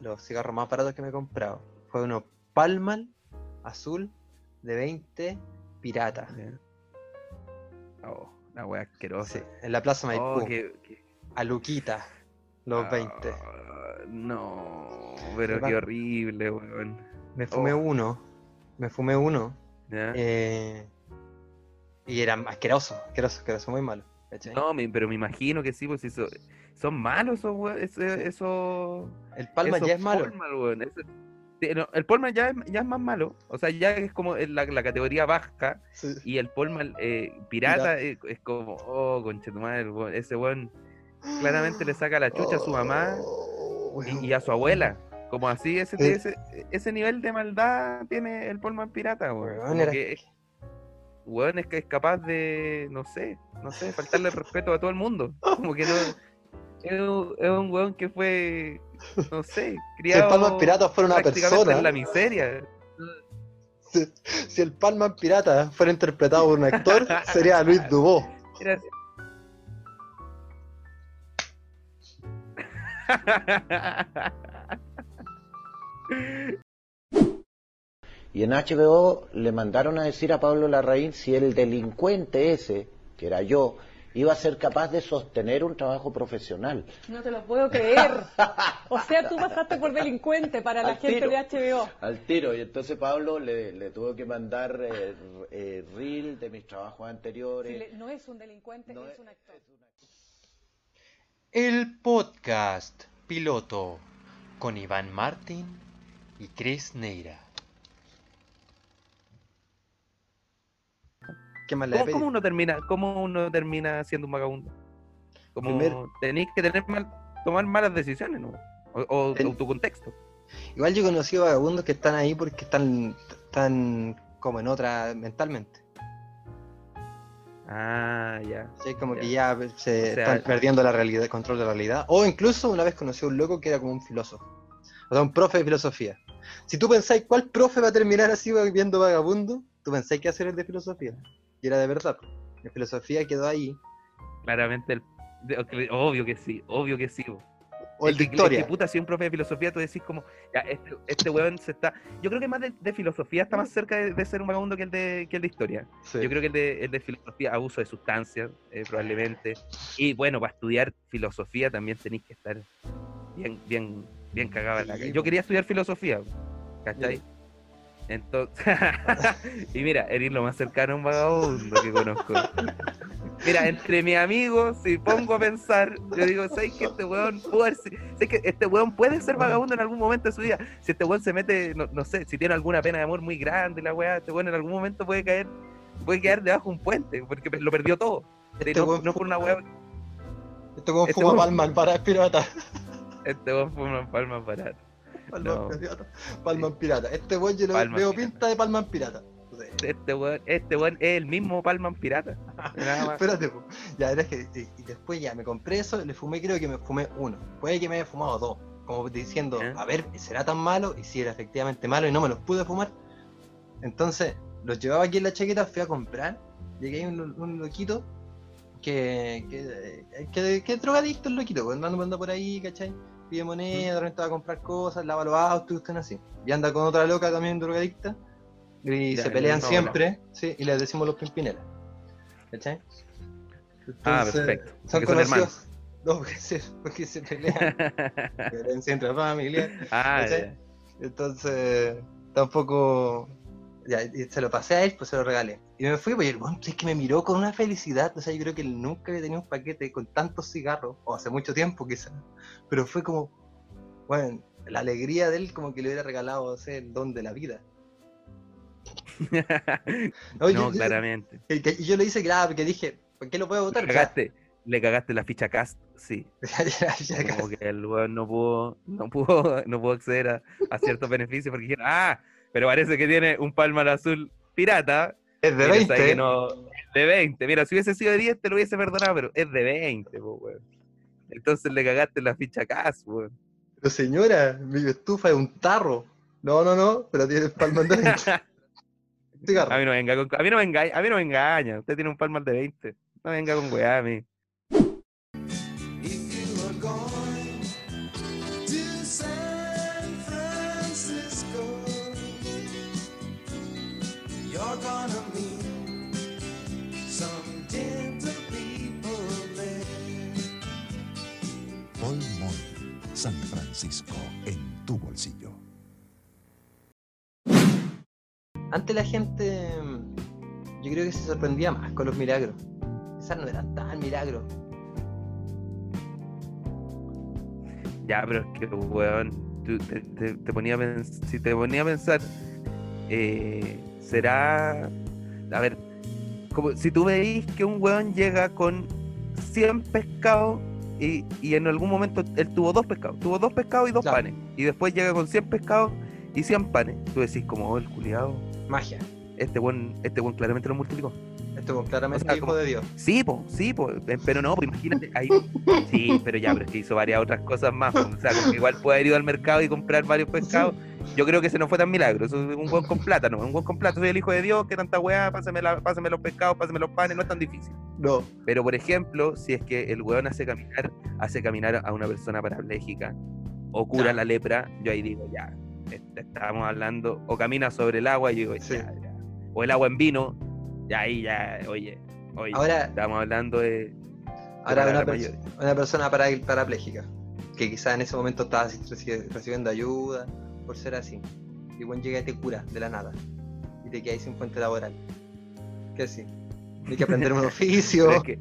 los cigarros más baratos que me he comprado. Fue uno Palmal azul de 20 pirata. Oh, una wea asquerosa. Sí, en la Plaza Maipú. Oh, qué- qué- A Luquita. Los 20. Ah, no, pero qué horrible, weón. Me fumé oh. uno. Me fumé uno. ¿Ya? eh, y era asqueroso, asqueroso, asqueroso, muy malo. ¿cachai? No, me- pero me imagino que sí, pues eso, son malos esos, weón, eso, eso, el Palma ya es malo. Polman, weón, eso- sí, no, el Polman ya es, ya es más malo, o sea, ya es como la, la categoría baja, Sí. y el Polman eh, pirata es como, oh, conchetumadre, ese weón claramente le saca la chucha a su mamá Oh, y, y a su abuela. Como así, ese, Eh. ese, ese nivel de maldad tiene el Polman pirata, weón. Era- que weón, es que es capaz de, no sé, no sé, faltarle el respeto a todo el mundo. Como que no. Es un, es un weón que fue, no sé, Si el criado Palma pirata fuera una prácticamente persona, en la miseria. si, si el Palma pirata fuera interpretado por un actor, sería Luis Dubó. Era- Y en HBO le mandaron a decir a Pablo Larraín si el delincuente ese, que era yo, iba a ser capaz de sostener un trabajo profesional. No te lo puedo creer. O sea, tú pasaste por delincuente para la Al gente tiro. de HBO. Al tiro, y entonces Pablo le, le tuvo que mandar eh, eh, reel de mis trabajos anteriores. Si le- no es un delincuente, No es un actor. El podcast piloto con Iván Martín y Chris Neira. ¿Qué más le ¿Cómo, uno termina, cómo uno termina siendo un vagabundo? Como Primer- tenéis que tener mal, tomar malas decisiones, ¿no? O, o- tu contexto. Igual yo he conocido vagabundos que están ahí porque están, están como en otra mentalmente. Ah, ya. ¿sí? Como que Ya. ya se O sea- están perdiendo la realidad, el control de la realidad. O incluso una vez conocí a un loco que era como un filósofo. O sea, un profe de filosofía. Si tú pensáis cuál profe va a terminar así viendo vagabundo, tú pensáis que hacer el de filosofía. Y era de verdad. La filosofía quedó ahí. Claramente, el, obvio que sí, obvio que sí. bo. O el Es de que- historia. es que, puta, si un profe de filosofía, tú decís como, ya, este, este weón se está... Yo creo que más de, de filosofía está más cerca de, de ser un vagabundo que el de, que el de historia. Sí. Yo creo que el de, el de filosofía, abuso de sustancias, eh, probablemente. Y bueno, para estudiar filosofía también tenéis que estar bien, bien, bien cagado en la po. Yo quería estudiar filosofía, ¿cachai? Entonces, y mira, eres lo más cercano a un vagabundo que conozco. Mira, entre mis amigos, si pongo a pensar, yo digo, ¿sabes que este weón si- sé que este weón puede ser vagabundo en algún momento de su vida? Si este weón se mete, no, no sé, si tiene alguna pena de amor muy grande, la weá, este weón en algún momento puede caer, puede quedar debajo de un puente, porque lo perdió todo. Este no, weón no por una weá, Esto como este fuma weón- palma para pirata. este weón fue una palma barata. Palma No. pirata. Palma pirata. Este weón yo Palma veo pinta de palma pirata. Sí. Este weón, este weón es el mismo Palman Pirata. Nada más. Espérate, po. ya era que y, después ya me compré eso, le fumé, creo que me fumé uno. Puede que me haya fumado dos, como diciendo, a ver, ¿será tan malo? Y si era efectivamente malo y no me los pude fumar. Entonces, los llevaba aquí en la chaqueta, fui a comprar, llegué ahí un, un loquito que, que, que, drogadicto el loquito, andando, anda por ahí, ¿cachai? Pide moneda, de repente va a comprar cosas, lava los autos y cuestiones así. Y anda con otra loca también drogadicta. Y Ya, se pelean siempre, sí, y les decimos los pimpinelas. ¿Cachai? Ah, perfecto. Son Porque son conocidos. No, porque se, porque se pelean. violencia intrafamiliar. ah, ¿cachai? Entonces, tampoco. Ya, y se lo pasé a él, pues se lo regalé. Y me fui, pues, y el weón, es que me miró con una felicidad. O sea, yo creo que él nunca había tenido un paquete con tantos cigarros, o hace mucho tiempo quizás. Pero fue como, bueno, la alegría de él, como que le hubiera regalado, no sé, el don de la vida. No, no, yo- yo- claramente. Y, yo le hice que, ah, porque dije, ¿por qué lo puedo votar? Le cagaste, le cagaste la ficha cast, sí. Como que el weón no pudo, no pudo, no pudo acceder a, a ciertos beneficios porque dijeron, ah, pero parece que tiene un palmar azul pirata. es de Mira, 20. sabe que no- es de 20. Mira, si hubiese sido de 10 te lo hubiese perdonado, pero es de 20, po, weón. Entonces le cagaste la ficha cast, weón. Pero señora, mi estufa es un tarro. No, no, no, pero tiene palma de 20. Cigarro. A mí no venga con, a mí no me engaña, a mí no me engaña. Usted tiene un palmar de 20. No venga con weá a mí. Francisco, en tu bolsillo. Antes la gente, yo creo que se sorprendía más con los milagros. Quizás no eran tan milagros. Ya, pero es que, weón, tú te, te- te ponía a si te ponía a pensar, eh, será, a ver, como si tú veis que un weón llega con 100 pescados y, y en algún momento él tuvo dos pescados, tuvo dos pescados y dos Claro. panes, y después llega con 100 pescados y 100 panes, tú decís como, oh, el culiado, Magia. este weón, este weón claramente lo multiplicó. Con claramente O sea, hijo como- de Dios. Sí, po, sí, po, eh, pero no, pues imagínate, ahí, sí, pero ya, pero es que hizo varias otras cosas más, po, o sea, como que igual puede haber ido al mercado y comprar varios pescados, yo creo que ese no fue tan milagro, eso es un buen con plata, ¿no? Un buen con plata, soy el hijo de Dios, que tanta weá, pásame, la, pásame los pescados, pásame los panes, no es tan difícil. No. Pero, por ejemplo, si es que el weón hace caminar, hace caminar a una persona parapléjica, o cura la lepra, yo ahí digo, ya, estábamos hablando, o camina sobre el agua, y yo digo, Sí. ya, ya. o el agua en vino, ya ahí, ya, oye, oye, Ahora, estamos hablando de... ahora una, una persona para, parapléjica, que quizás en ese momento estaba recibiendo ayuda, por ser así. Y bueno, llega y te cura de la nada. Y te quedas sin fuente laboral. ¿Qué así? Tienes que aprender un oficio. Pero es que,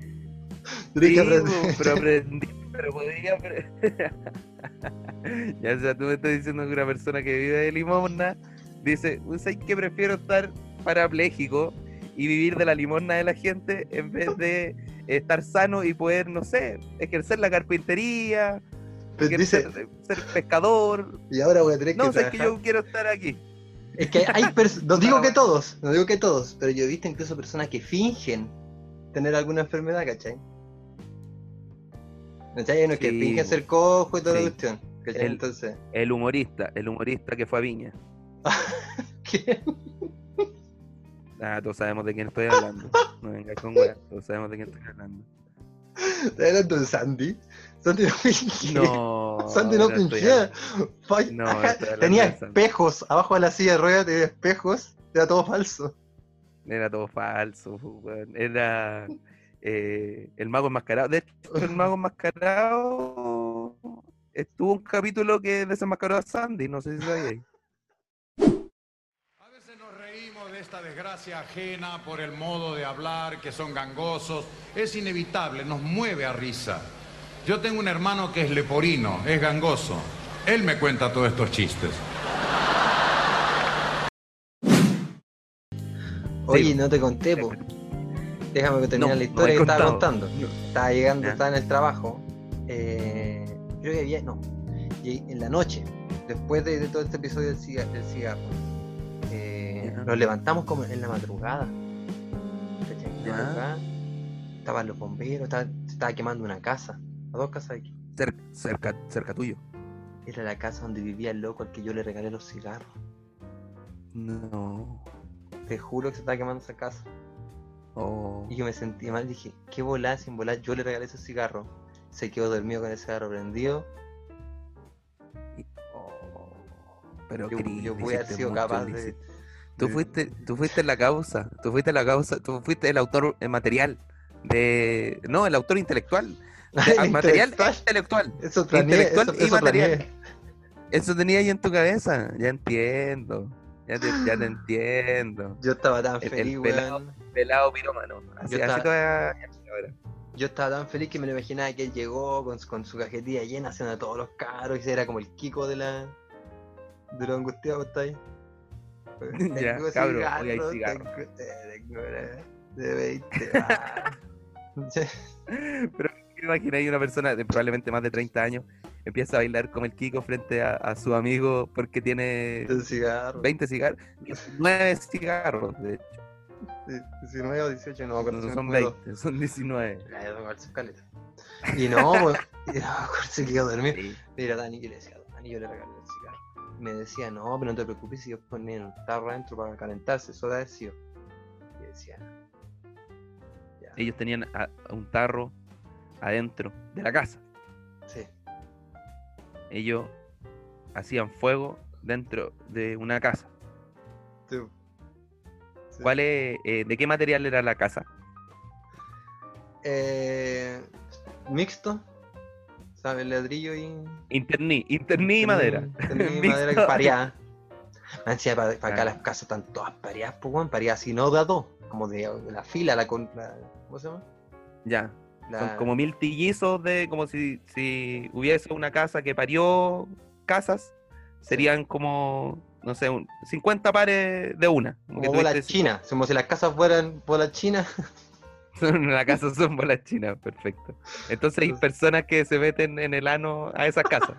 tienes sí, que po, aprender- pero aprendí, pero apre- ya, o sea, tú me estás diciendo que una persona que vive de limosna dice, ¿sabes que prefiero estar parapléjico y vivir de la limosna de la gente en vez de estar sano y poder, no sé, ejercer la carpintería, Pues dice, ser pescador? y ahora voy a tener que No, sé que trabajar. yo quiero estar aquí. Es que hay no digo que todos, no digo que todos, pero yo he visto incluso personas que fingen tener alguna enfermedad, ¿cachai? ¿Cachai? Hay unos que Sí, fingen bo. ser cojo y toda Sí. la cuestión. El- Entonces, El humorista, el humorista que fue a Viña. ¿qué? Ah, todos sabemos de quién estoy hablando. No vengas con weas, todos sabemos de quién estoy hablando. ¿Estás hablando de Sandy? Sandy no finge. No. Sandy no no fingía. No, tenía espejos, abajo de la silla de ruedas tenía espejos, era todo falso. Era todo falso, weón. Era eh, el mago enmascarado. De hecho, el mago enmascarado estuvo un capítulo que desenmascaró a Sandy, no sé si sabíais. A veces nos reímos de esta desgracia ajena por el modo de hablar, que son gangosos. Es inevitable, nos mueve a risa. Yo tengo un hermano que es leporino, es gangoso. Él me cuenta todos estos chistes. Oye, no te conté, po. Déjame que termine No, la historia he que estaba contando. Estaba llegando, estaba en el trabajo. eh, creo que había, no. Y en la noche, después de, de todo este episodio del cigarro, del cigarro eh. Nos levantamos como en la madrugada. madrugada, Estaban los bomberos, estaba- se estaba quemando una casa. A dos casas de aquí. Cer- cerca, cerca tuyo. Era la casa donde vivía el loco al que yo le regalé los cigarros. No. Te juro que se estaba quemando esa casa. Oh. Y yo me sentí mal, dije, qué volada sin volar, yo le regalé esos cigarros. Se quedó dormido con el cigarro prendido. Oh. Pero Yo, Cris, yo pude haber sido capaz de. Tú fuiste, tú fuiste la causa, tú fuiste la causa, tú fuiste el autor eh, material de, no, el autor intelectual, Ay, Ah, material intelectual. Eso planeé, intelectual eso, y eso material. planeé. Eso tenía ahí en tu cabeza, ya entiendo, ya te, ya te entiendo. Yo estaba tan El- el feliz, pelado. pirómano, así, Yo así estaba-. Yo estaba tan feliz que me lo imaginaba que él llegó con, su- con su cajetilla llena, haciendo a todos los caros, y era como el Kiko de la. de los angustiados, ¿está ahí? Ya, Tengo cabro, cigarros, hoy hay cigarro. tengo- eh, tengo una de 20. ah. Pero ahí una persona de probablemente más de 30 años empieza a bailar como el Kiko frente a, a su amigo porque tiene cigarro. 20 cigarros, 19 cigarros, de hecho. Sí, 19 o 18, no acuerdo. No son me acuerdo. 20, son 19. Ya, ya tengo su caleta. Y no, pues, y no, se quedó dormido. Sí. Mira, Dani, yo le decía, Dani, yo le regalé el cigarro. Me decía, no, pero no te preocupes si yo ponía un tarro adentro para calentarse, eso da decía. Y decía, ya, Ellos tenían a- a un tarro adentro de la casa. sí, Ellos hacían fuego dentro de una casa. Sí. ¿Cuál es, eh, ¿De qué material era la casa? Eh, mixto, ¿sabes? Ladrillo y. Interní, interní y madera. Interní y madera que pareada. Me decía, para, acá Claro. las casas están todas pareadas, pues, weón, pareadas así, no de a dos, como de, la fila, la, con- la- ¿Cómo se llama? Ya. La- Son como mil tillizos de como si, si hubiese una casa que parió casas, serían como, no sé, un- 50 pares de una. Como como bolas chinas, como si las casas fueran bolas chinas. Son la casa son bolas chinas, perfecto. Entonces hay personas que se meten en el ano a esas casas.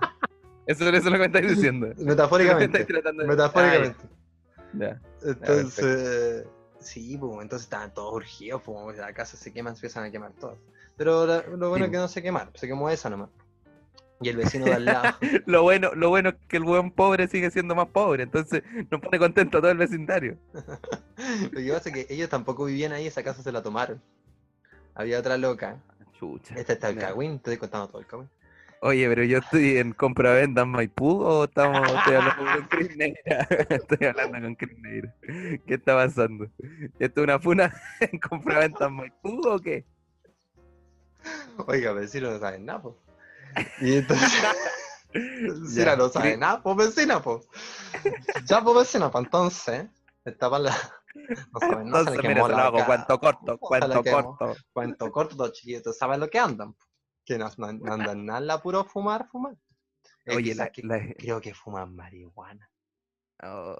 Eso, eso es lo que me estáis diciendo. Me Metafóricamente. de- Metafóricamente. Ah, ya. Entonces, sí, pues, entonces estaban todos urgidos, pues, como que la casa se quema, empiezan a quemar todas. Pero la- lo bueno Sí. es que no se quemaron, se quemó esa nomás. Y el vecino de al lado. Lo bueno, lo bueno es que el buen pobre sigue siendo más pobre, entonces nos pone contento a todo el vecindario. Lo que pasa es que ellos tampoco vivían ahí, esa casa se la tomaron. Había otra loca. Chucha. Este está el cagüín, te estoy contando todo el cagüín. Oye, pero yo estoy en compra-venta en Maipú o estamos, estoy hablando con Chris Neira. Estoy hablando con Chris Neira. ¿Qué está pasando? ¿Esto es una funa en compra-venta en Maipú o qué? Oiga, vecino no sabe nada, po. Y entonces. Vecina no sabe nada, pues vecina, pues. Ya, pues vecina, pues entonces. Estaba la. No saben se Entonces, le mira, te lo hago cuento corto, Se cuento corto. Cuento corto, los chiquitos saben lo que andan. Que no, no- no andan nada, puro fumar, fumar. Eh, Oye, la, que- la- creo que fuman marihuana. oh.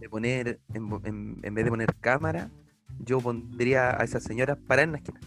De poner, en, en- en vez de poner cámara, yo pondría a esas señoras para en la esquina.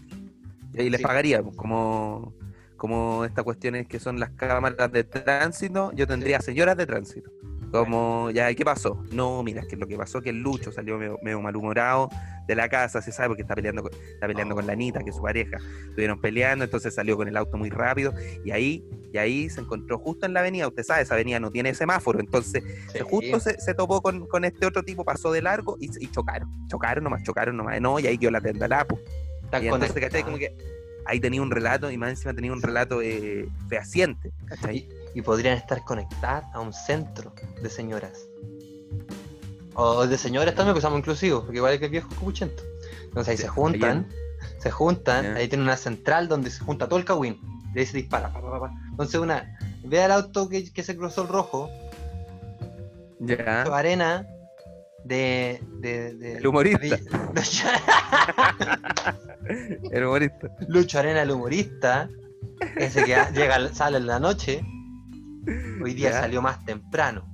Y ahí les Sí. pagaría, pues, como, como estas cuestiones que son las cámaras de tránsito, yo tendría señoras de tránsito. Como, ya, ¿y ¿qué pasó? No, mira, es que lo que pasó es que el Lucho salió medio, medio malhumorado de la casa, se sabe porque está peleando, con- está peleando con la Anita, que es su pareja. Estuvieron peleando, entonces salió con el auto muy rápido y ahí, y ahí se encontró justo en la avenida. Usted sabe, esa avenida no tiene semáforo, entonces se justo se, se topó con, con este otro tipo, pasó de largo y, y chocaron. Chocaron nomás, chocaron nomás. No, y ahí quedó la tenda lapo. Están Y entonces. ¿cachai? Como que ahí tenía un relato y más encima tenía un relato eh, fehaciente, ¿cachai? Y, y podrían estar conectadas a un centro de señoras. O de señores también, que usamos inclusivos, porque igual que el viejo cupuchento. Entonces ahí Sí, se juntan, se juntan, ahí tiene una central donde se junta todo el cagüín. Y ahí se dispara, pa, pa, pa. Entonces una, ve al auto que, que se cruzó el rojo, Ya. arena de, de, de- El humorista. Lucho, El humorista. Lucho Arena, el humorista, ese que llega, sale en la noche, hoy día Ya. salió más temprano.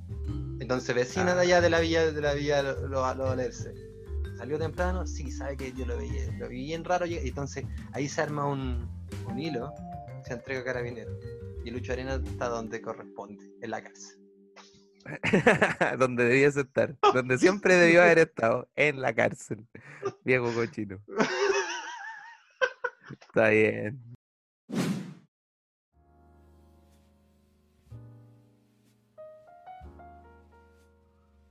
Entonces vecina Ah. de allá de la villa de la villa lo, lo, lo Valerse. Salió temprano, sí, sabe que yo lo veía, lo vi bien raro, y entonces ahí se arma un, un hilo, se entrega a carabinero. Y Lucho Arena está donde corresponde, en la cárcel. donde debiese estar, donde siempre debió haber estado, en la cárcel. Viejo cochino. Está bien.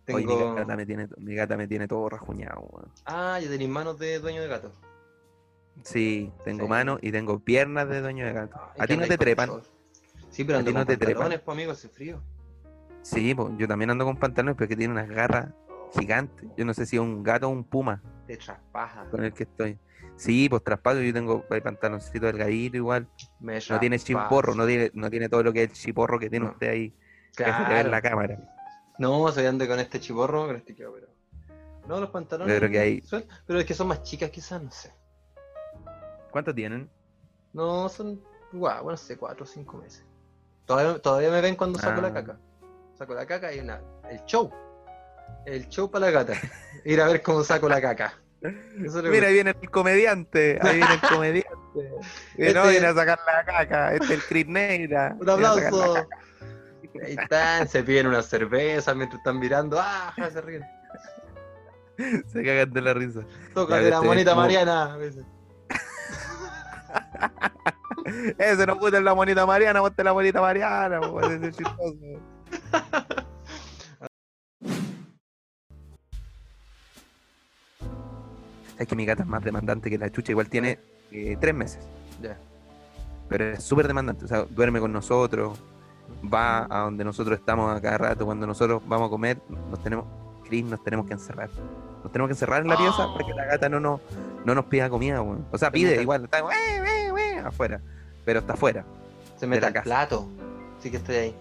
Oye, mi Tengo... gata me tiene, mi gata me tiene todo rajuñado, weón. Ah, ya tenéis manos de dueño de gato. Sí, tengo Sí. manos y tengo piernas de dueño de gato. Ay, ¿A ti no te trepan? Sí, pero ¿A ando ti no te trepan? pantalones, pues amigo, hace frío. Sí, po, yo también ando con pantalones, pero que tiene unas garras gigantes. Yo no sé si es un gato o un puma Te traspaja. con el que estoy. Sí, pues traspaso, yo tengo el pantaloncito delgadito igual. Me No tiene chiporro, no tiene, no tiene todo lo que es el chiporro que tiene No. usted ahí, que se ve en Claro. la cámara. No, soy ande con este chiporro, con este quedo, pero. No, los pantalones. Yo creo que hay- suel- Pero es que son más chicas, quizás, no sé. ¿Cuánto tienen? No, son. Guau, bueno, sé, cuatro o cinco meses. Todavía, todavía me ven cuando saco la Ah. caca. Saco la caca y una, el show. El show para la gata. Ir a ver cómo saco la caca. Eso Mira, ahí viene el comediante, ahí viene el comediante. No Este- viene a sacar la caca, este es el Chris Neira. Un aplauso. Ahí están, se piden una cerveza mientras están mirando. ¡Ah! Se ríen. Se cagan de la risa. Toca de la este es monita como- Mariana. a veces. Ese no puta en la monita Mariana, ponte la monita Mariana, es chistoso. Es que mi gata es más demandante que la chucha, igual tiene eh, tres meses. Ya. Pero es súper demandante, o sea, duerme con nosotros, va a donde nosotros estamos a cada rato, cuando nosotros vamos a comer, nos tenemos, Chris, nos tenemos que encerrar. Nos tenemos que encerrar en la pieza para que la gata no nos, no nos pida comida, weón. O sea, Se pide igual, está afuera, pero está afuera. Se mete al plato. Sí que estoy ahí.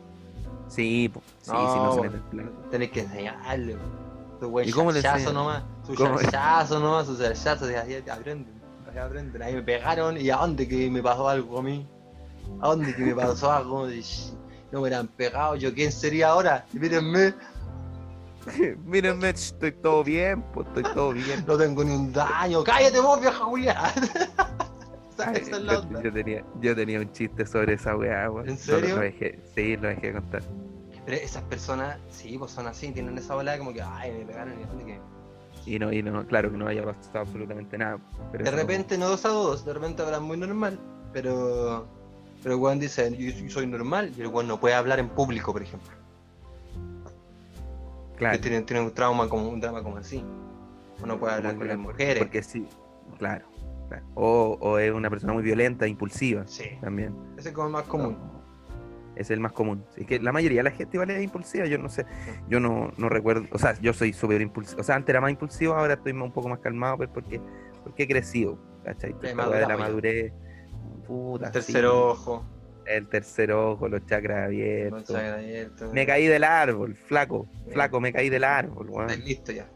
Sí, po. sí, No, sí, no se mete el. Tenés que enseñarle. Su buen ¿Y cómo le chachazo enseñas? nomás. Su chachazo nomás, su chachazo. ahí aprenden. Ahí aprenden. Ahí me pegaron. ¿Y a dónde que me pasó algo a mí? ¿A dónde que me pasó algo? Y, No me han pegado. ¿Yo quién sería ahora? Mírenme. Mírenme, estoy todo bien, pues estoy todo bien. No tengo ni un daño. ¡Cállate vos, vieja Julia! Es la yo, onda. yo tenía, yo tenía un chiste sobre esa weá, weón. ¿En No, serio? Lo, dejé, sí, lo dejé de contar. Pero esas personas, sí, pues son así, tienen esa bola como que, ay, me pegaron y que. Y no, y no, claro que no haya pasado absolutamente nada. Pero De repente, no dos a dos, de repente hablan muy normal, pero. Pero el weón dice, yo, soy normal, y el weón no puede hablar en público, por ejemplo. claro, Que tiene, tiene un trauma como un drama como así. O no puede hablar con las mujeres. Porque sí, claro. O, o es una persona muy violenta, impulsiva Sí, también. ese es como el más común. Es el más común. Es que la mayoría de la gente igual es impulsiva, yo no sé. Yo no, no recuerdo, o sea, yo soy súper impulsivo. O sea, antes era más impulsivo, ahora estoy un poco más calmado, pero porque, porque he crecido. ¿Cachai? De la ya. madurez. Puta, El tercer sí. ojo, El tercer ojo, los chakras abiertos. Me caí del árbol, flaco, flaco, me caí del árbol, listo ya.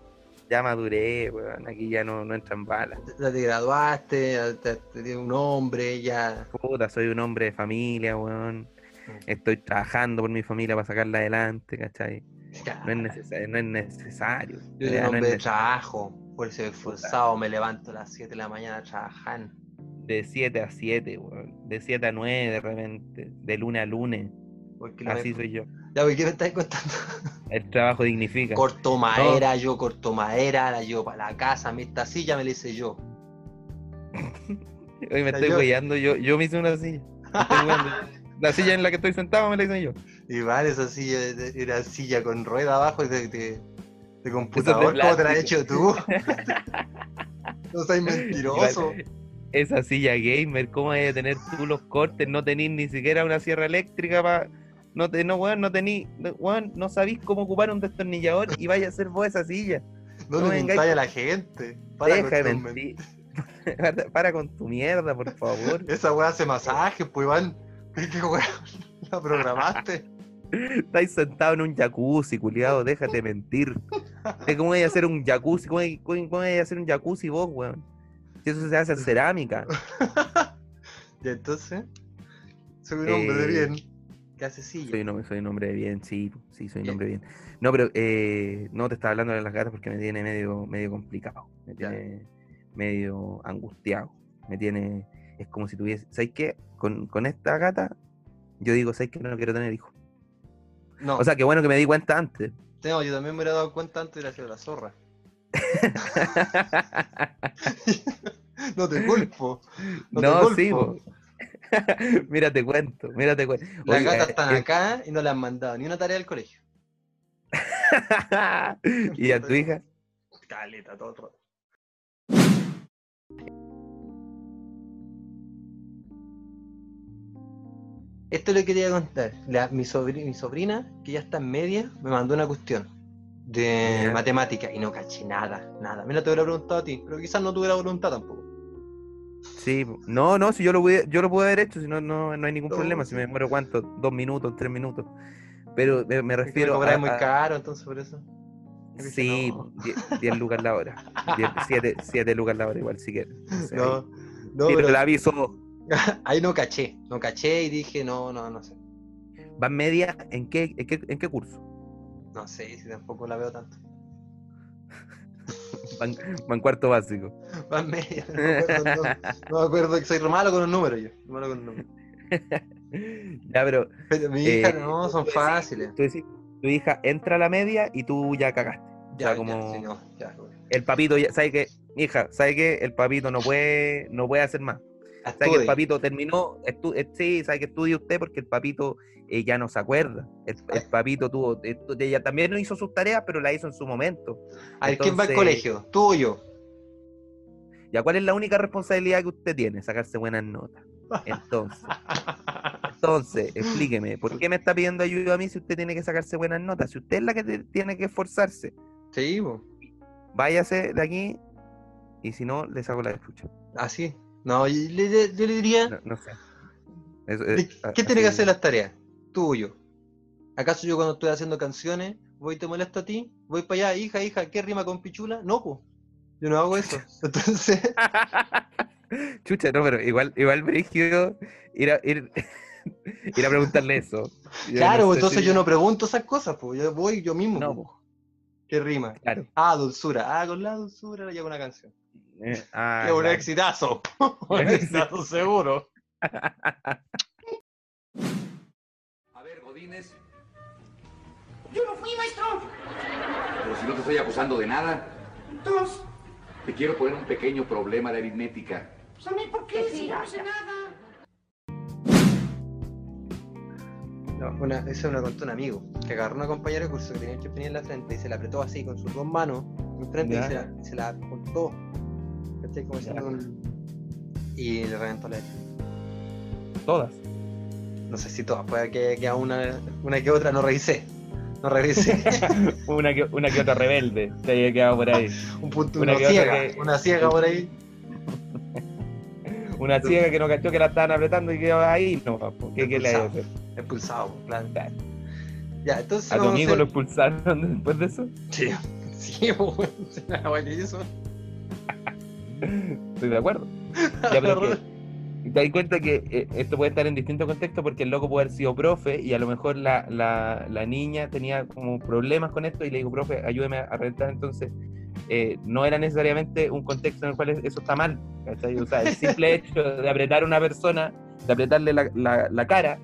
Ya maduré, weón. Aquí ya no, no entran balas. Ya te graduaste, ya te, te un hombre, ya. Puta, soy un hombre de familia, weón. Estoy trabajando por mi familia para sacarla adelante, ¿cachai? ya. No es necesario, no es necesario. Yo soy un no hombre de necesario. trabajo, por eso esforzado, me levanto a las 7 de la mañana a trabajar. De 7 a 7, weón. De 7 a 9 de repente. De lunes a lunes. Porque Así me- soy yo. Ya, güey, ¿qué me estás contando? El trabajo dignifica. Corto madera, yo corto madera, la llevo para la casa, mi esta silla me la hice yo. Hoy me estoy yo- weyando, yo, yo me hice una silla. La silla en la que estoy sentado me la hice yo. Y vale, esa silla era silla con rueda abajo de, de, de computador. ¿Cómo te la has hecho tú? no seas mentiroso. Esa silla gamer, ¿cómo hay de tener tú los cortes? No tenís ni siquiera una sierra eléctrica para. No, te, no, weón, no tenís. No, weón, no sabís cómo ocupar un destornillador y vaya a hacer vos esa silla. No, no le vengáis a la gente. Para Deja de con mentir. para, para con tu mierda, por favor. Esa weá hace masaje, pues Iván. ¿Qué, weá? ¿La programaste? Estáis sentado en un jacuzzi, culiado, déjate mentir. ¿Qué- ¿Cómo voy a hacer un jacuzzi? ¿Cómo, voy- cómo voy a hacer un jacuzzi vos, weón? Si eso se hace en cerámica. Y entonces, soy un hombre de Eh, bien. Soy un, hombre, soy un hombre bien, sí, sí, soy un Bien. hombre bien. No, pero eh, no te estaba hablando de las gatas porque me tiene medio, medio complicado, me Ya. tiene medio angustiado, me tiene, es como si tuviese, ¿sabes qué? Con, con esta gata, yo digo, ¿sabes qué? No quiero tener hijos. No, O sea, qué bueno que me di cuenta antes. no, yo también me hubiera dado cuenta antes de hacer la zorra. No te culpo. No, No, te sí, culpo. po. mira, te cuento, mira, te cuento. Las gatas están eh, acá y no le han mandado ni una tarea del colegio. ¿Y a tu hija? Caleta, todo el rato. Esto le quería contar. La- mi, sobri- mi sobrina, que ya está en media, me mandó una cuestión de matemática y no caché nada, nada. Mira, te hubiera preguntado a ti, pero quizás no tuviera voluntad tampoco. Sí, no, no, si yo lo pude, yo lo pude haber hecho, si no, no, no hay ningún No, problema, si me muero cuánto, dos minutos, tres minutos. Pero me, me me refiero cobráis a, muy caro, entonces por eso. Sí, no. 10 lucas la hora, 7 lucas la hora igual si quieres. No sé, No, no, pero el aviso. ahí no caché, no caché y dije, no, no, no sé. ¿Van media en qué, en qué, en qué curso? No sé si tampoco la veo tanto. Van, van cuarto básico. Más media, no me acuerdo, no, no me acuerdo que soy malo con los números yo. Malo con los números. ya, pero Pero mi hija Eh, no, son tú decís- fáciles. tú decís, tu hija entra a la media y tú ya cagaste. Ya, sea, ya, como- sí, no, ya, güey. El papito, ya, ¿sabe qué? Hija, ¿sabe qué? El papito no puede, no puede hacer más. ¿Sabe que el papito terminó? estu- eh, sí, sabe que estudie usted porque el papito eh, ya no se acuerda. El, el papito tuvo, tu- ella también no hizo sus tareas, pero la hizo en su momento. A ver, ¿quién va al entonces- colegio? ¿Tú o yo? ¿Ya cuál es la única responsabilidad que usted tiene? Sacarse buenas notas. Entonces, entonces, explíqueme, ¿por qué me está pidiendo ayuda a mí si usted tiene que sacarse buenas notas? Si usted es la que te- tiene que esforzarse, Sí, po. váyase de aquí y si no, le saco la chucha. Así. No, y le- yo le diría, No, no sé. Eso, ¿de- eh, ¿qué tiene que hacer las tareas? Tú o yo. ¿Acaso yo cuando estoy haciendo canciones voy y te molesto a ti? Voy para allá, hija, hija, ¿qué rima con pichula? No, pues. Yo no hago eso. Entonces, Chucha, no, pero igual, igual brígido ir a, ir, ir a preguntarle eso. Yo claro, no sé entonces si- yo no pregunto esas cosas, pues. Yo voy yo mismo. No, po. ¿Qué rima? Claro. Ah, dulzura. Ah, con la dulzura le llevo una canción. Eh, ah, ¡Qué un claro. exitazo! un exitazo seguro. A ver, Godínez. Yo no fui, maestro. Pero si no te estoy acusando de nada, Dos. Te quiero poner un pequeño problema de aritmética. Pues a mí, ¿por qué? Si no hace nada. No, una, eso me lo contó un amigo, que agarró una compañera de curso que tenía el chupinilla en la frente y se la apretó así con sus dos manos en frente y se la, se la juntó. ¿Cachai? Como Y le reventó la Todas. No sé si todas, puede que, que a una, una que otra no revisé. No revisé. una, que, una que otra rebelde se haya quedado por ahí. un punto, Una ciega, que- una ciega por ahí. Una ciega que no cachó que la estaban apretando y quedó ahí. No, ¿qué, qué le a? Expulsado, claro. Ya, entonces ¿A tu amigo lo hacer- expulsaron después de eso? Sí, sí, bueno, hizo. Estoy de acuerdo. Ya, pero y te das cuenta que eh, esto puede estar en distintos contextos porque el loco puede haber sido profe y a lo mejor la, la, la niña tenía como problemas con esto y le digo, profe, ayúdeme a, reventar. Entonces, eh, no era necesariamente un contexto en el cual eso está mal. ¿cachai? O sea, el simple hecho de apretar a una persona, de apretarle la, la, la cara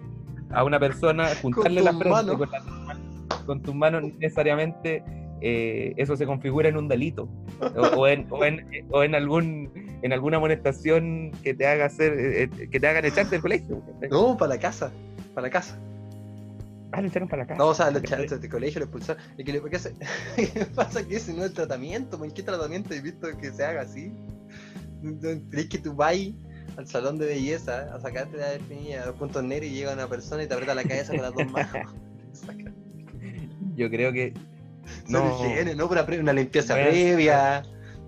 a una persona, juntarle la frente manos. con, con tus manos, necesariamente eh, eso se configura en un delito o, o en, o, en, o en algún en alguna amonestación que te haga hacer eh, eh, que te hagan echarte del colegio. No, para la casa. Para la casa. ah lo echaron para la casa No, o sea, lo echaron del colegio, lo expulsaron. ¿Y qué, le- hace? ¿Qué pasa que ese no es tratamiento? ¿En qué tratamiento he visto que se haga así? ¿No ¿Crees que tú vas al salón de belleza a sacarte la definida a los puntos negros y llega una persona y te aprieta la cabeza con las dos manos? Yo creo que no no para pre- una limpieza No previa,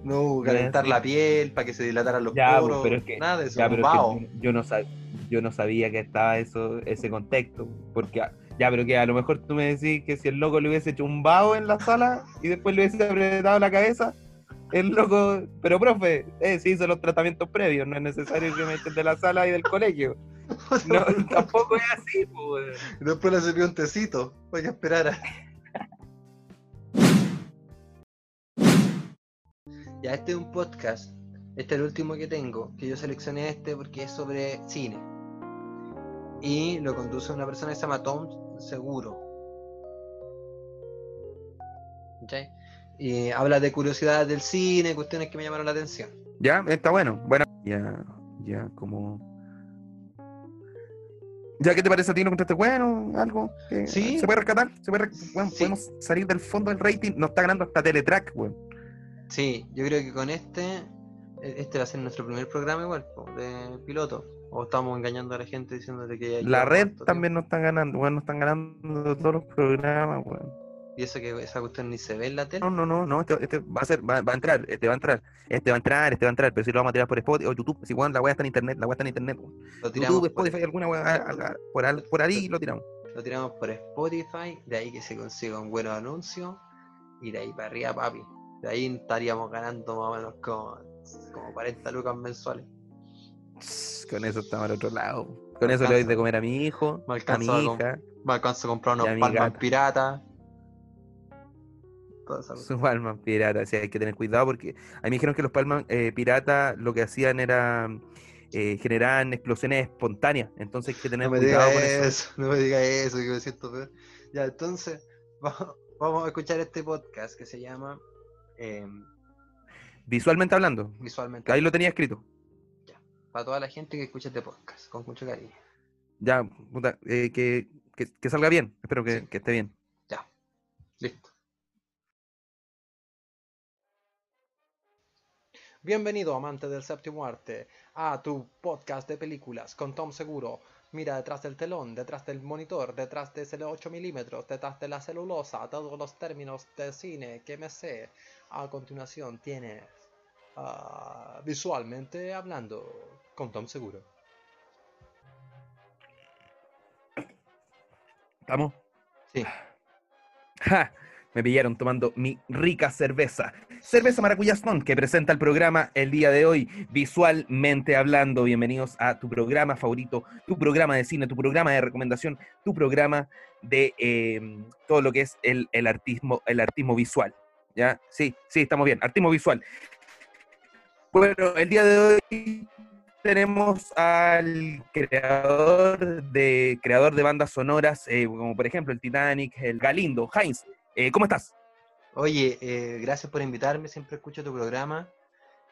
no calentar la piel para que se dilataran los Ya, poros, pues, pero es que- nada de eso, ya, pero es que yo, no sab- yo no sabía que estaba eso ese contexto porque ya pero que a lo mejor tú me decís que si el loco le hubiese hecho un vaho en la sala y después le hubiese apretado la cabeza el loco, pero profe, eh, se hizo los tratamientos previos, no es necesario que me echen de la sala y del colegio. No, tampoco es así, pues. Después le sirvió un tecito para que esperara. Ya, este es un podcast. Este es el último que tengo. Que yo seleccioné este porque es sobre cine. Y lo conduce una persona que se llama Tom Seguro. ¿Ok? Y habla de curiosidades del cine, cuestiones que me llamaron la atención. Ya, está bueno. Bueno, ya, ya, como. ¿Ya qué te parece a ti? ¿Lo encontraste bueno? ¿Algo? que Sí. ¿Se puede rescatar? ¿Se puede rec- bueno, Sí. Podemos salir del fondo del rating. Nos está ganando hasta Teletrack, weón. Sí, yo creo que con este, e- este va a ser nuestro primer programa igual, de piloto. O estamos engañando a la gente diciéndole que ya La red también nos están ganando, weón. Nos están ganando todos los programas, weón. Y eso que esa cuestión ni se ve en la tele. No, no, no, no. Este, este va a ser, va, va a entrar, este va a entrar. Este va a entrar, este va a entrar. Pero si lo vamos a tirar por Spotify o YouTube. Si, weón, la weá está en internet, la weá está en internet, weón. Lo tiramos, YouTube, por, Spotify, alguna weá, por, al- por ahí lo tiramos. lo tiramos por Spotify, de ahí que se consiga un buen anuncio. Y de ahí para arriba, papi. De ahí estaríamos ganando más o menos como, como 40 lucas mensuales. Con eso estamos al otro lado. Con eso le doy de comer a mi hijo, Me a mi alcanzo hija, Me alcanzo a comprar unos Y a mi Palman gata. piratas. Toda esa su Palman pirata. Sí, hay que tener cuidado porque a mí me dijeron que los Palman eh, pirata lo que hacían era eh, generaban explosiones espontáneas. Entonces hay que tener No me cuidado con eso. eso, no me digas eso, que me siento peor. Ya, entonces, vamos, vamos a escuchar este podcast que se llama em, Visualmente hablando, Visualmente. ahí lo tenía escrito. Para toda la gente que escucha este podcast, con mucho cariño. Ya, puta, eh, que, que, que salga bien. Espero que, Sí. que esté bien. Ya, listo. Bienvenido, amante del séptimo arte, a tu podcast de películas con Tom Seguro. Mira detrás del telón, detrás del monitor, detrás de ese 8 milímetros, detrás de la celulosa, todos los términos de cine que me sé. A continuación tienes a visualmente hablando con Tom Seguro. ¿Estamos? Sí. ¡Ja! Me pillaron tomando mi rica cerveza. Cerveza Maracuyazón, que presenta el programa el día de hoy, visualmente hablando. Bienvenidos a tu programa favorito, tu programa de cine, tu programa de recomendación, tu programa de eh, todo lo que es el, el artismo, el artismo visual. ¿Ya? Sí, sí, estamos bien. Artismo visual. Bueno, el día de hoy tenemos al creador de creador de bandas sonoras, eh, como por ejemplo el Titanic, el Galindo, Heinz. Eh, ¿Cómo estás? Oye, eh, gracias por invitarme, siempre escucho tu programa.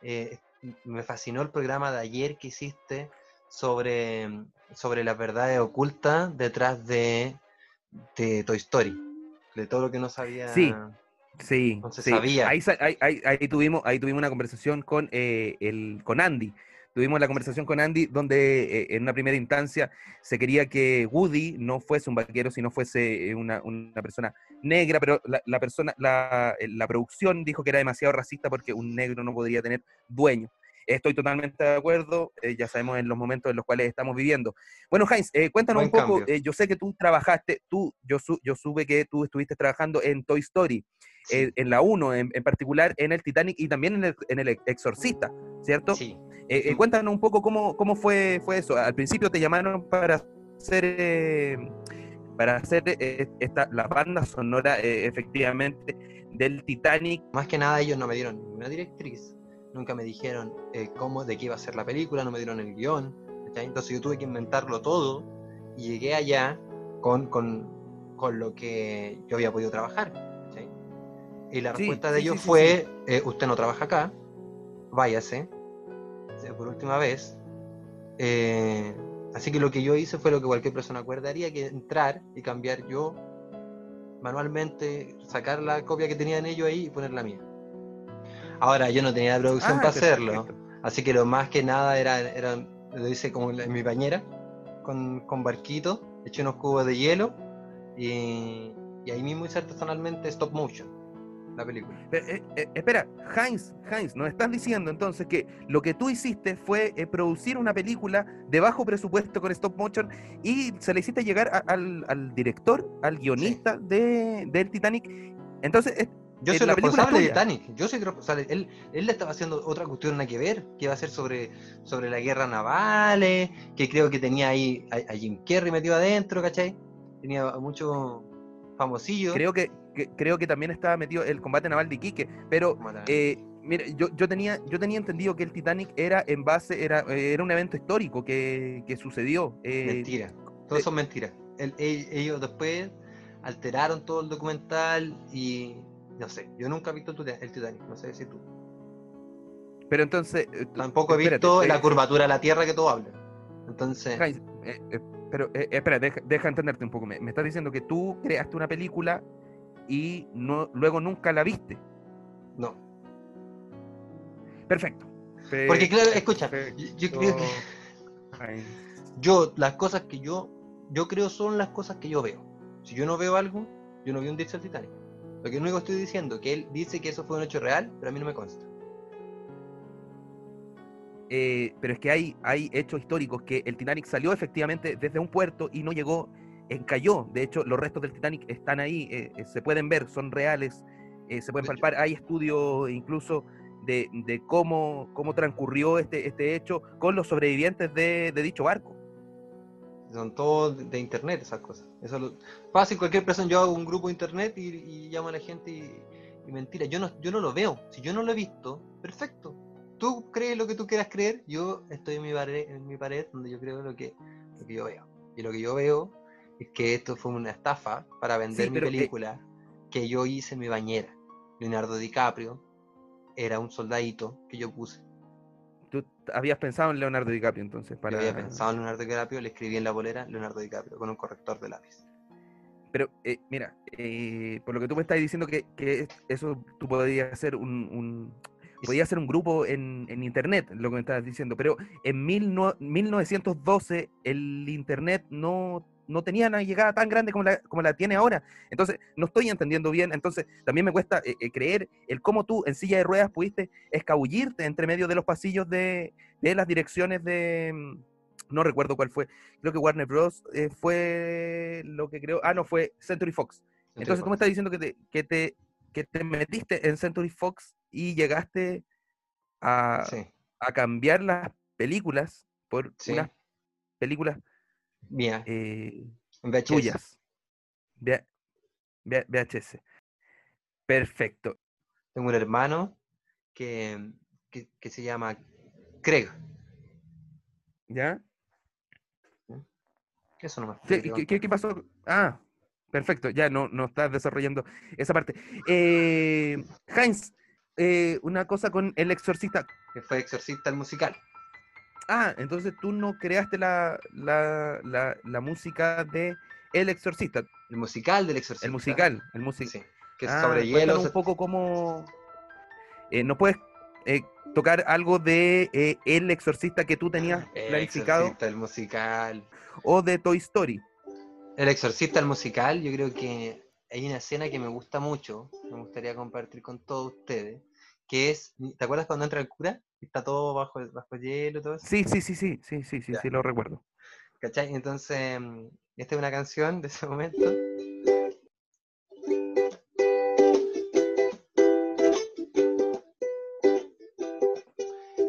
Eh, me fascinó el programa de ayer que hiciste sobre, sobre las verdades ocultas detrás de, de Toy Story, de todo lo que no sabía. Sí, Sí, No se sí. sabía. Ahí, ahí- ahí- ahí tuvimos, ahí tuvimos una conversación con, el, con Andy. Tuvimos la conversación con Andy donde eh, en una primera instancia se quería que Woody no fuese un vaquero, sino fuese eh, una, una persona negra, pero la, la persona, la, eh, la producción dijo que era demasiado racista porque un negro no podría tener dueño. Estoy totalmente de acuerdo, eh, ya sabemos en los momentos en los cuales estamos viviendo. Bueno, Heinz, eh, cuéntanos Buen un poco, yo sé que tú trabajaste, tú, yo, su- yo supe que tú estuviste trabajando en Toy Story Sí, en la 1 en, en particular, en el Titanic y también en el, en el Exorcista, ¿cierto? sí. Eh, eh, Sí. cuéntanos un poco cómo, cómo fue, fue eso. Al principio te llamaron para hacer, eh, para hacer esta, la banda sonora, efectivamente, del Titanic. Más que nada ellos no me dieron ninguna directriz, nunca me dijeron cómo, de qué iba a ser la película, no me dieron el guion, entonces yo tuve que inventarlo todo y llegué allá con, con, con lo que yo había podido trabajar. ¿cachai? Y la Sí, respuesta de sí, ellos sí, sí, fue, usted no trabaja acá, váyase, por última vez. Eh, así que lo que yo hice fue lo que cualquier persona acordaría, que entrar y cambiar yo manualmente, sacar la copia que tenían ellos ahí y poner la mía. Ahora, yo no tenía la producción Ah, para perfecto. hacerlo, así que lo más que nada era, era lo hice como en mi bañera, con, con barquito, eché unos cubos de hielo y, y ahí mismo hice artesanalmente stop motion, la película. Eh, eh, espera, Heinz, Heinz, nos estás diciendo entonces que lo que tú hiciste fue eh, producir una película de bajo presupuesto con stop motion y se le hiciste llegar a- al, al director, al guionista de, del Titanic. Entonces, es- Yo soy la el responsable de. Titanic. Yo soy responsable. Él, él le estaba haciendo otra cuestión nada que ver, que iba a ser sobre, sobre la guerra navales, que creo que tenía ahí a, a Jim Carrey metido adentro, ¿cachai? Tenía mucho famosillo. creo que, que- creo que también estaba metido el combate naval de Iquique, pero eh, mira, yo, yo tenía yo tenía entendido que el Titanic era en base era eh, era un evento histórico que, que sucedió. eh, Mentira. Todo eh, eso es mentira. El- el- ellos después alteraron todo el documental y no sé. Yo nunca he visto el Tita- el Titanic, no sé si tú. pero entonces eh, tú- Tampoco he espérate, visto la curvatura de la Tierra que todos hablan. Entonces, Heinz, eh, pero eh, espera, deja, deja entenderte un poco. Me, me estás diciendo que tú creaste una película y no luego nunca la viste. no. Perfecto. Porque claro, escucha, yo, yo creo que yo, las cosas que yo, yo creo son las cosas que yo veo. Si yo no veo algo, yo no vi un dicho del Titanic. Lo que único estoy diciendo, que él dice que eso fue un hecho real, pero a mí no me consta. Eh, pero es que hay, hay hechos históricos que el Titanic salió efectivamente desde un puerto y no llegó, encalló. De hecho, los restos del Titanic están ahí, eh, eh, se pueden ver, son reales, eh, se pueden palpar. Hay estudios incluso de, de cómo, cómo transcurrió este, este hecho con los sobrevivientes de, de dicho barco. Son todos de, internet esas cosas. Eso lo, fácil, cualquier persona, yo hago un grupo de internet y, y llamo a la gente y, y mentira, yo no, yo no lo veo. Si yo no lo he visto, perfecto. Tú crees lo que tú quieras creer, yo estoy en mi pared, en mi pared donde yo creo lo que, lo que yo veo. Y lo que yo veo que esto fue una estafa para vender Sí, mi película que yo hice en mi bañera. Leonardo DiCaprio era un soldadito que yo puse. Tú habías pensado en Leonardo DiCaprio entonces para... Yo había pensado en Leonardo DiCaprio, le escribí en la bolera Leonardo DiCaprio con un corrector de lápiz. Pero eh, mira, eh, por lo que tú me estás diciendo que, que es- eso tú podías hacer un, un- Y podías hacer un grupo en, en internet, lo que me estabas diciendo, pero en mil no- 1912 el internet no no tenía una llegada tan grande como la, como la tiene ahora. Entonces, no estoy entendiendo bien. Entonces, también me cuesta eh, eh, creer el cómo tú en silla de ruedas pudiste escabullirte entre medio de los pasillos de, de las direcciones de... mm, No recuerdo cuál fue. Creo que Warner Bros. eh, fue lo que creo. Ah, no, fue Century Fox. Entonces tú me estás diciendo que te, que te, que te metiste en Century Fox y llegaste a, Sí, a cambiar las películas por Sí. unas películas mía, eh, VHS. tuyas. V- V- VHS. Perfecto. Tengo un hermano que, que, que se llama Craig. ¿Ya? Eso nomás. ¿Qué, te quería qué- qué- qué pasó? Ah, perfecto. Ya no, no estás desarrollando esa parte. Eh, Heinz, eh, una cosa con El Exorcista. Que fue Exorcista el musical. Ah, entonces tú no creaste la, la, la, la música de El Exorcista, El musical del Exorcista. el musical, el musical. Sí, que es Ah, sobre hielo. un poco cómo... eh, ¿No puedes eh, tocar algo de eh, El Exorcista que tú tenías El planificado Exorcista, el musical. o de Toy Story? El Exorcista, el musical, yo creo que hay una escena que me gusta mucho, me gustaría compartir con todos ustedes, que es, ¿te acuerdas cuando entra el cura? Y Está todo bajo, bajo hielo, todo eso. Sí, sí, sí, sí, sí, sí, sí, Ya. sí, lo recuerdo. ¿Cachai? Entonces, mm, esta es una canción de ese momento.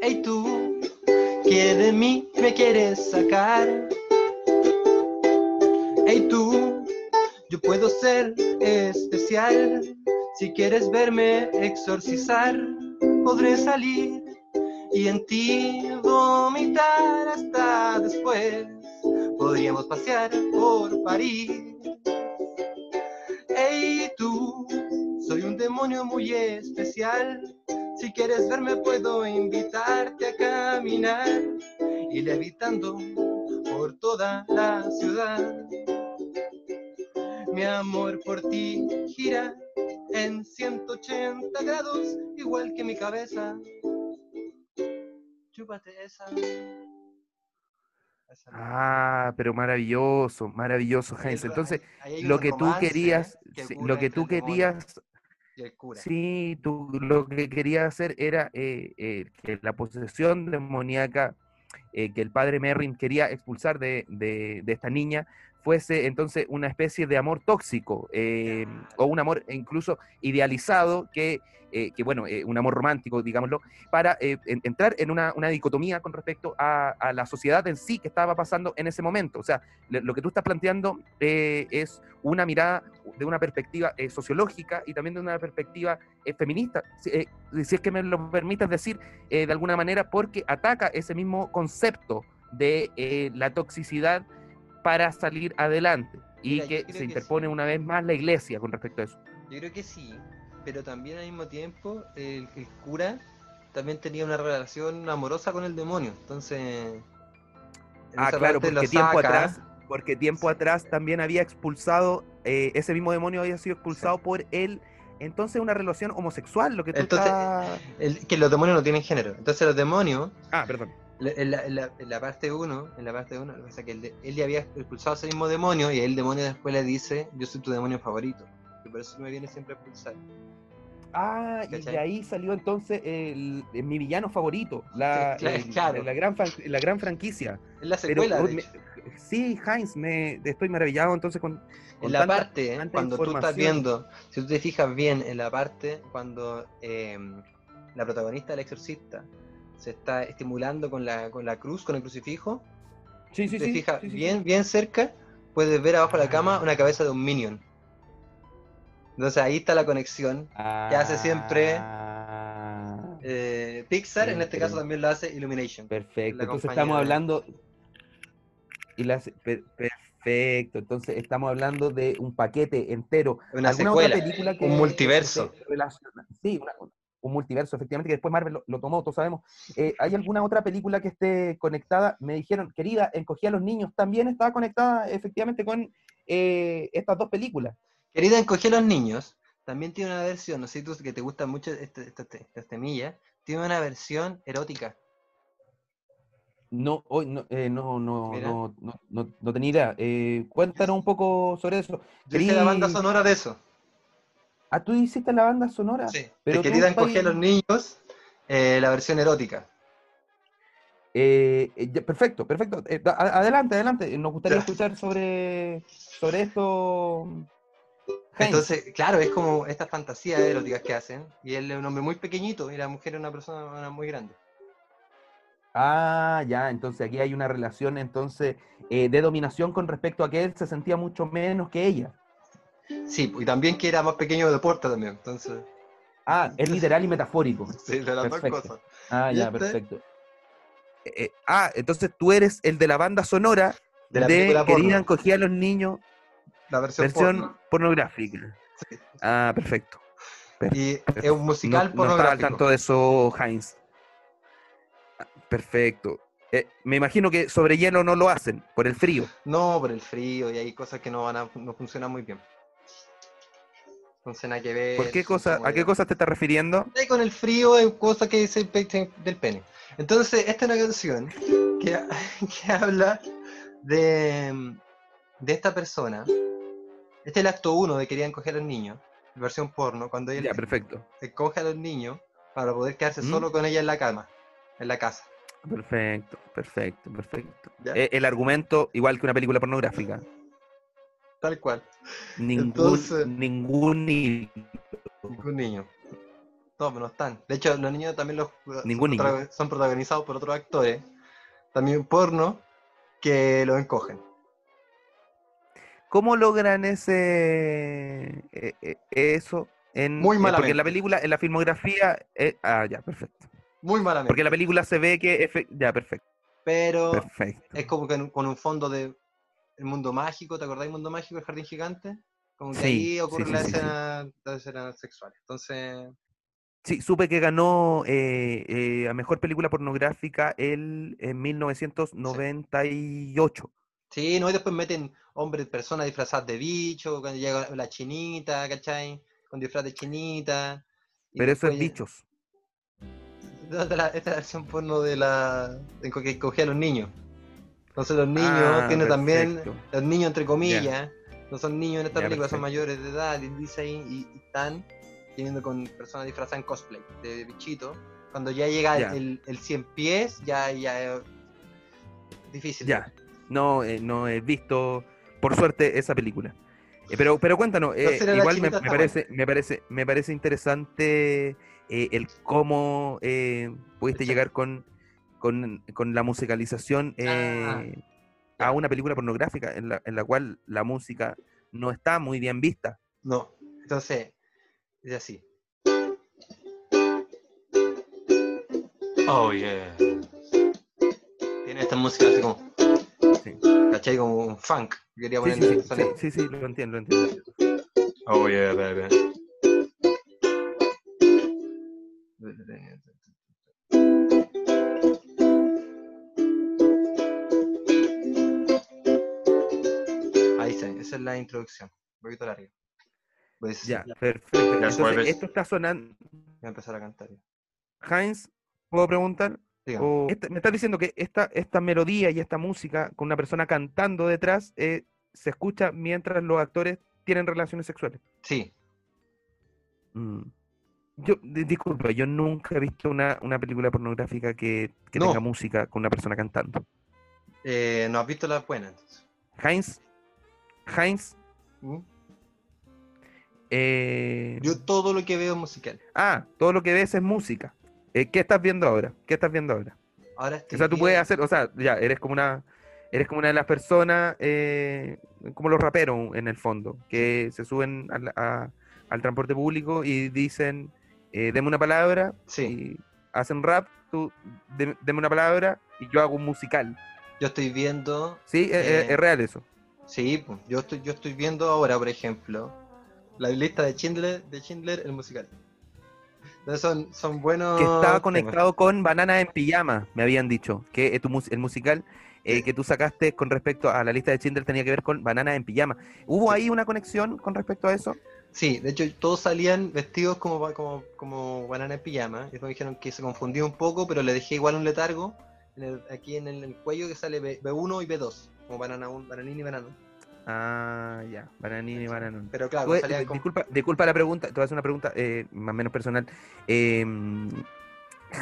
Hey tú, que de mí me quieres sacar. Hey tú, yo puedo ser especial. Si quieres verme exorcizar, podré salir y en ti vomitar hasta después. Podríamos pasear por París. Hey tú, soy un demonio muy especial. Si quieres verme puedo invitarte a caminar y levitando por toda la ciudad. Mi amor por ti gira en 180 grados, igual que mi cabeza. Chúpate esa. Esa no. Ah, pero maravilloso, maravilloso, Heinz. Entonces, hay lo que tú querías, que lo que tú querías, sí, tú lo que querías hacer era eh, eh, que la posesión demoníaca eh, que el padre Merrin quería expulsar de, de- de esta niña fuese entonces una especie de amor tóxico eh, o un amor incluso idealizado que, eh, que bueno, eh, un amor romántico, digámoslo, para en- entrar en una, una dicotomía con respecto a, la sociedad en sí que estaba pasando en ese momento. O sea, lo que tú estás planteando es una mirada de una perspectiva sociológica y también de una perspectiva feminista, si, si es que me lo permites decir de alguna manera, porque ataca ese mismo concepto de la toxicidad para salir adelante y Mira, que se que interpone sí. una vez más la iglesia con respecto a eso. Yo creo que sí, pero también al mismo tiempo el, el cura también tenía una relación amorosa con el demonio. Entonces. en Ah, claro, porque tiempo saca. atrás, porque tiempo atrás también había expulsado, eh, ese mismo demonio había sido expulsado por él, entonces una relación homosexual, lo que tú Entonces, estás- el- que los demonios no tienen género. Entonces los demonios, Ah, perdón. En la, en la- en la parte 1, en la parte 1, lo que pasa que él, él ya había expulsado a ese mismo demonio y el demonio después le dice, yo soy tu demonio favorito. Y por eso me viene siempre a expulsar. Ah, y de ahí salió entonces el, el- mi villano favorito, la, Sí, cla- el- claro. la, gran, la gran franquicia. Es la secuela, de me- hecho. sí, Heinz, me estoy maravillado entonces con, con En la tanta- parte, ¿eh? tanta cuando tú estás viendo, si tú te fijas bien en la parte cuando eh, la protagonista del exorcista se está estimulando con la, con la cruz, con el crucifijo, Sí, sí, te sí, fijas bien, bien cerca, puedes ver abajo de la cama Ah. una cabeza de un minion. Entonces ahí está la conexión. que hace siempre, Ah, Eh, Pixar en este caso también lo hace Illumination. perfecto, entonces estamos hablando... Y la, per- perfecto, entonces estamos hablando de un paquete entero. Una ¿Alguna secuela, otra película que, un multiverso. se relaciona? Sí, una- un multiverso, efectivamente, que después Marvel lo, lo tomó, todos sabemos. Eh, ¿Hay alguna otra película que esté conectada? Me dijeron, querida, encogí a los niños, también estaba conectada efectivamente con eh, estas dos películas. Querida Encoge a los niños, también tiene una versión, no sé si tú que te gusta mucho este, este, este- esta temilla, tiene una versión erótica. No, hoy no, eh, no, no, no, no, no, no tenía idea. Cuéntanos un poco sobre eso. Yo hice la banda Querí- sonora de eso. Ah, tú hiciste la banda sonora. Sí. Pero Querida estás- encogí a los niños, eh, la versión erótica. Eh, eh, perfecto, perfecto. Adelante, adelante. Nos gustaría escuchar sobre, sobre esto. Entonces, claro, es como estas fantasías eróticas que hacen. Y él es un hombre muy pequeñito y la mujer es una persona muy grande. Ah, ya, entonces aquí hay una relación entonces eh, de dominación con respecto a que él se sentía mucho menos que ella. Sí, y también que era más pequeño de puerta también. Entonces, Ah, es literal y metafórico. sí, de las dos cosas. Ah, ya, ¿Viste? perfecto. Eh, eh, ah, entonces tú eres el de la banda sonora De de, la porno. Querían cogía a los niños, La versión, versión porno. pornográfica. Sí. Ah, perfecto. Y es un musical no, no estaba al pornográfico. tanto de eso, Heinz. Ah, Perfecto. Eh, me imagino que sobre hielo no lo hacen, por el frío. No, por el frío y hay cosas que no van a no funcionan muy bien. Entonces nada que ver. ¿Por qué cosa, ¿A qué cosas te estás refiriendo? Con el frío hay cosas que pecho del pene. Entonces, esta es una canción que, que habla de, de esta persona. Este es el acto 1 de Querían coger a los niños, versión porno, cuando él Ya, perfecto. coge a los niños para poder quedarse ¿Mm? solo con ella en la cama, en la casa. Perfecto, perfecto, perfecto. ¿ya? Eh, el argumento, igual que una película pornográfica. Tal cual. Ningún, Entonces- ningún hilo. Ningún niño. No, pero no están. De hecho, los niños también los, Ningún son, niño. son protagonizados por otros actores, también porno, que los encogen. ¿Cómo logran ese eh, eh, eso en Muy eh, porque malamente. en la película, en la filmografía, eh, ah, ya, perfecto. Muy malamente. Porque en la película se ve que ya, perfecto, pero perfecto. es como que con un fondo de el mundo mágico, ¿te acordáis mundo mágico, el jardín gigante? Como que Sí, ahí ocurre sí, la, sí, sí. escena, la escena sexual. Entonces, Sí, supe que ganó eh, eh, a mejor película pornográfica el en 1998. sí, no, y después meten hombres, personas disfrazadas de bicho, cuando llega la chinita, ¿cachai? Con disfraz de chinita. Pero eso es bichos. Esta es la, la versión porno de la que cogía a los niños. Entonces los niños Ah, tienen también, los niños entre comillas, no son niños en esta película, son mayores de edad, y dice ahí, y, y están teniendo con personas disfrazadas en cosplay de bichito. Cuando ya llega el, el 100 pies, ya, ya es difícil. Ya, no, eh, no he visto, por suerte, esa película. Eh, pero, pero cuéntanos, eh, igual me, parece, me parece, me parece interesante el cómo pudiste Exacto. llegar con, con, con la musicalización Ah, eh, ya. a una película pornográfica en la, en la cual la música no está muy bien vista. No, entonces, es así. Oh, yeah. Tiene esta música así como, Sí, ¿cachai? Como un funk. Quería sí, sí, sí, lo entiendo, lo entiendo. Oh yeah, baby. Introducción. Un poquito larga. Pues Ya, perfecto. Entonces, jueves. esto está sonando. voy a empezar a cantar. ya. Heinz, ¿puedo preguntar? O esta- me estás diciendo que esta, esta melodía y esta música con una persona cantando detrás eh, se escucha mientras los actores tienen relaciones sexuales. Sí, Mm. Yo, di- disculpa, yo nunca he visto una, una película pornográfica que, que No. tenga música con una persona cantando. eh, ¿no has visto la buena entonces? Heinz, Heinz, ¿Mm? eh, Yo todo lo que veo es musical. ah, todo lo que ves es música. Eh, ¿Qué estás viendo ahora? ¿Qué estás viendo ahora? Ahora O estoy sea, tú puedes hacer, o sea, ya, eres como una, eres como una de las personas, eh, como los raperos en el fondo, que se suben al, a- al transporte público y dicen, eh, deme una palabra, Sí, y hacen rap, tú, de- deme una palabra, y yo hago un musical. yo estoy viendo ¿Sí? Es real eso. Sí, yo estoy, yo estoy viendo ahora, por ejemplo, la lista de Schindler, de Schindler, el musical. Entonces son, son buenos. Que estaba temas. conectado con Banana en Pijama, me habían dicho, que tu el musical eh, que tú sacaste con respecto a la lista de Schindler tenía que ver con Banana en Pijama. ¿Hubo Sí. ahí una conexión con respecto a eso? Sí, de hecho todos salían vestidos como, como, como banana en pijama. Y después me dijeron que se confundió un poco, pero le dejé igual un letargo. en el- aquí en el, el cuello que sale B, 1 y B2, como banana, un, bananín y banano. Ah, ya. Bananini y bananón. Pero claro, con- disculpa, disculpa la pregunta, te voy a hacer una pregunta eh, más o menos personal. Eh,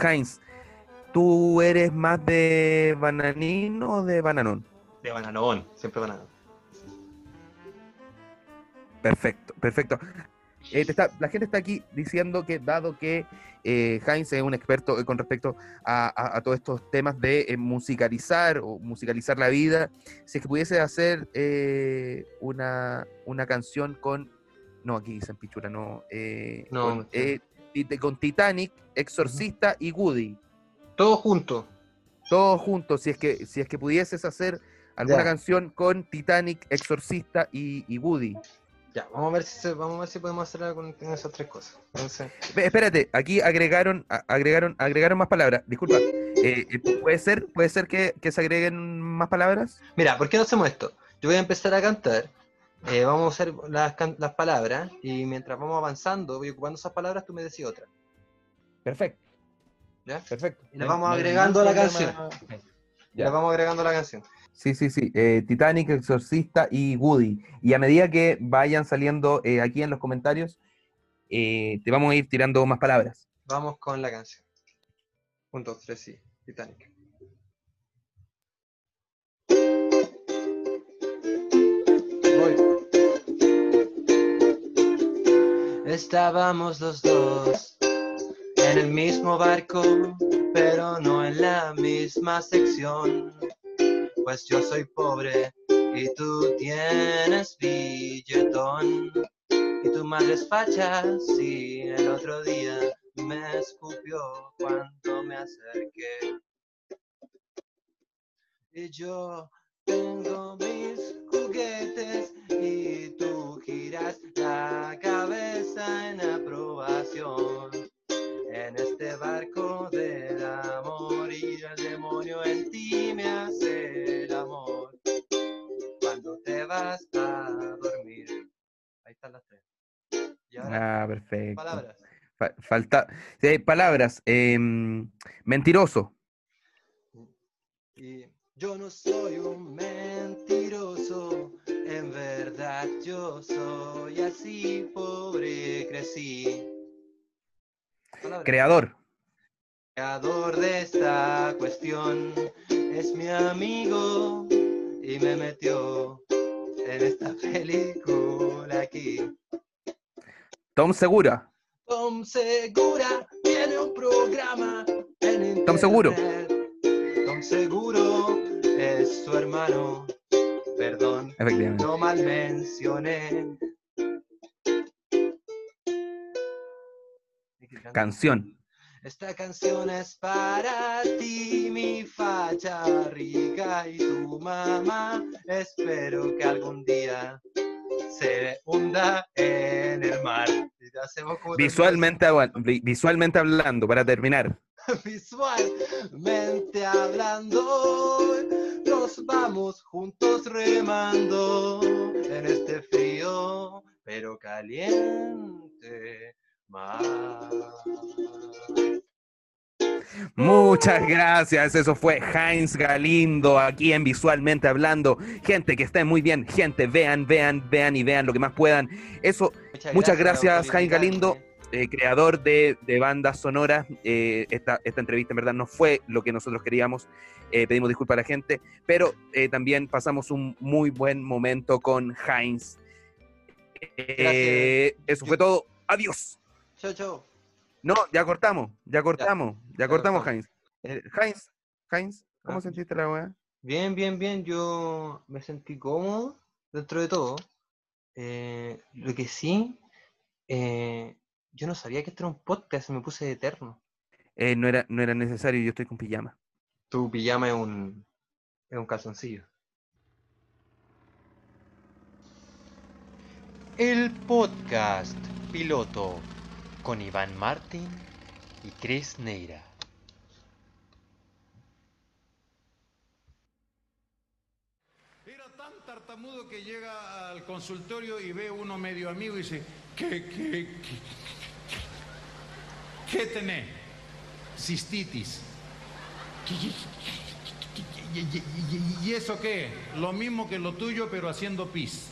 Heinz, ¿tú eres más de bananín o de bananón? de bananón, siempre banano. Perfecto, perfecto. Eh, te está- la gente está aquí diciendo que dado que eh, Heinz es un experto eh, con respecto a, a- a todos estos temas de eh, musicalizar o musicalizar la vida, si es que pudiese hacer eh, una, una canción con, no, aquí dicen Pichura, no, eh, No, con, eh, Titanic, Exorcista y Woody, Todos juntos. todos juntos, si es que, si es que pudieses hacer alguna Ya. canción con Titanic, Exorcista y, y Woody. Ya, vamos a ver si se- vamos a ver si podemos hacer algo con esas tres cosas. Entonces, Espérate, aquí agregaron, agregaron, agregaron más palabras. Disculpa, eh, eh, ¿puede ser, puede ser que, que se agreguen más palabras? mira, ¿por qué no hacemos esto? Yo voy a empezar a cantar. eh, vamos a hacer las, las palabras y mientras vamos avanzando, voy ocupando esas palabras, tú me decís otra. Perfecto, ¿Ya? perfecto. Y las vamos agregando a la canción. Ya. las vamos agregando a la canción. Sí, sí, sí. eh, Titanic, Exorcista y Woody. Y a medida que vayan saliendo eh, aquí en los comentarios, eh, te vamos a ir tirando más palabras. Vamos con la canción. Un, dos, tres, sí. Titanic. Voy. Estábamos los dos en el mismo barco, pero no en la misma sección. Pues yo soy pobre y tú tienes billetón. Y tu madre es facha, sí, el otro día me escupió cuando me acerqué. Y yo tengo mis juguetes y tú giras la cabeza en aprobación. En este barco del amor y el demonio en ti me hace están las tres. Y ahora, Ah, perfecto. palabras. Fa- falta. sí, palabras. em, mentiroso. Y yo no soy un mentiroso, en verdad yo soy así, pobre crecí. Creador. Creador de esta cuestión es mi amigo y me metió en esta película aquí. Tom Segura. Tom Segura tiene un programa en internet. Tom Seguro. Tom Seguro es su hermano. Perdón, no mal mencioné. Canción. Esta canción es para ti, mi facha rica y tu mamá. Espero que algún día se hunda en el mar. Visualmente, visualmente hablando, para terminar. visualmente hablando, nos vamos juntos remando en este frío pero caliente Muchas gracias. Eso fue Heinz Galindo aquí en Visualmente Hablando. Gente que esté muy bien. Gente, vean, vean, vean y vean lo que más puedan. Eso, Muchas gracias, Jaime Galindo. eh, creador de, de bandas sonoras. eh, esta, esta entrevista en verdad no fue lo que nosotros queríamos. eh, pedimos disculpas a la gente, pero también pasamos un muy buen momento con Heinz. Eso fue todo. Adiós. Chau, chau. No, ya cortamos, ya cortamos, ya, ya cortamos, cortamos. Heinz. Eh, Heinz, Heinz, ¿cómo Ah. sentiste la weá? Bien, bien, bien. Yo me sentí cómodo dentro de todo. Eh, lo que sí, eh, yo no sabía que esto era un podcast, me puse eterno. Eh, no, era, no era necesario, yo estoy con pijama. Tu pijama es un, es un calzoncillo. El podcast piloto con Iván Martín y Chris Neira. Era tan tartamudo que llega al consultorio y ve uno medio amigo y dice, ¿qué, qué, qué, qué tenés? Cistitis. Y eso qué? Lo mismo que lo tuyo, pero haciendo pis.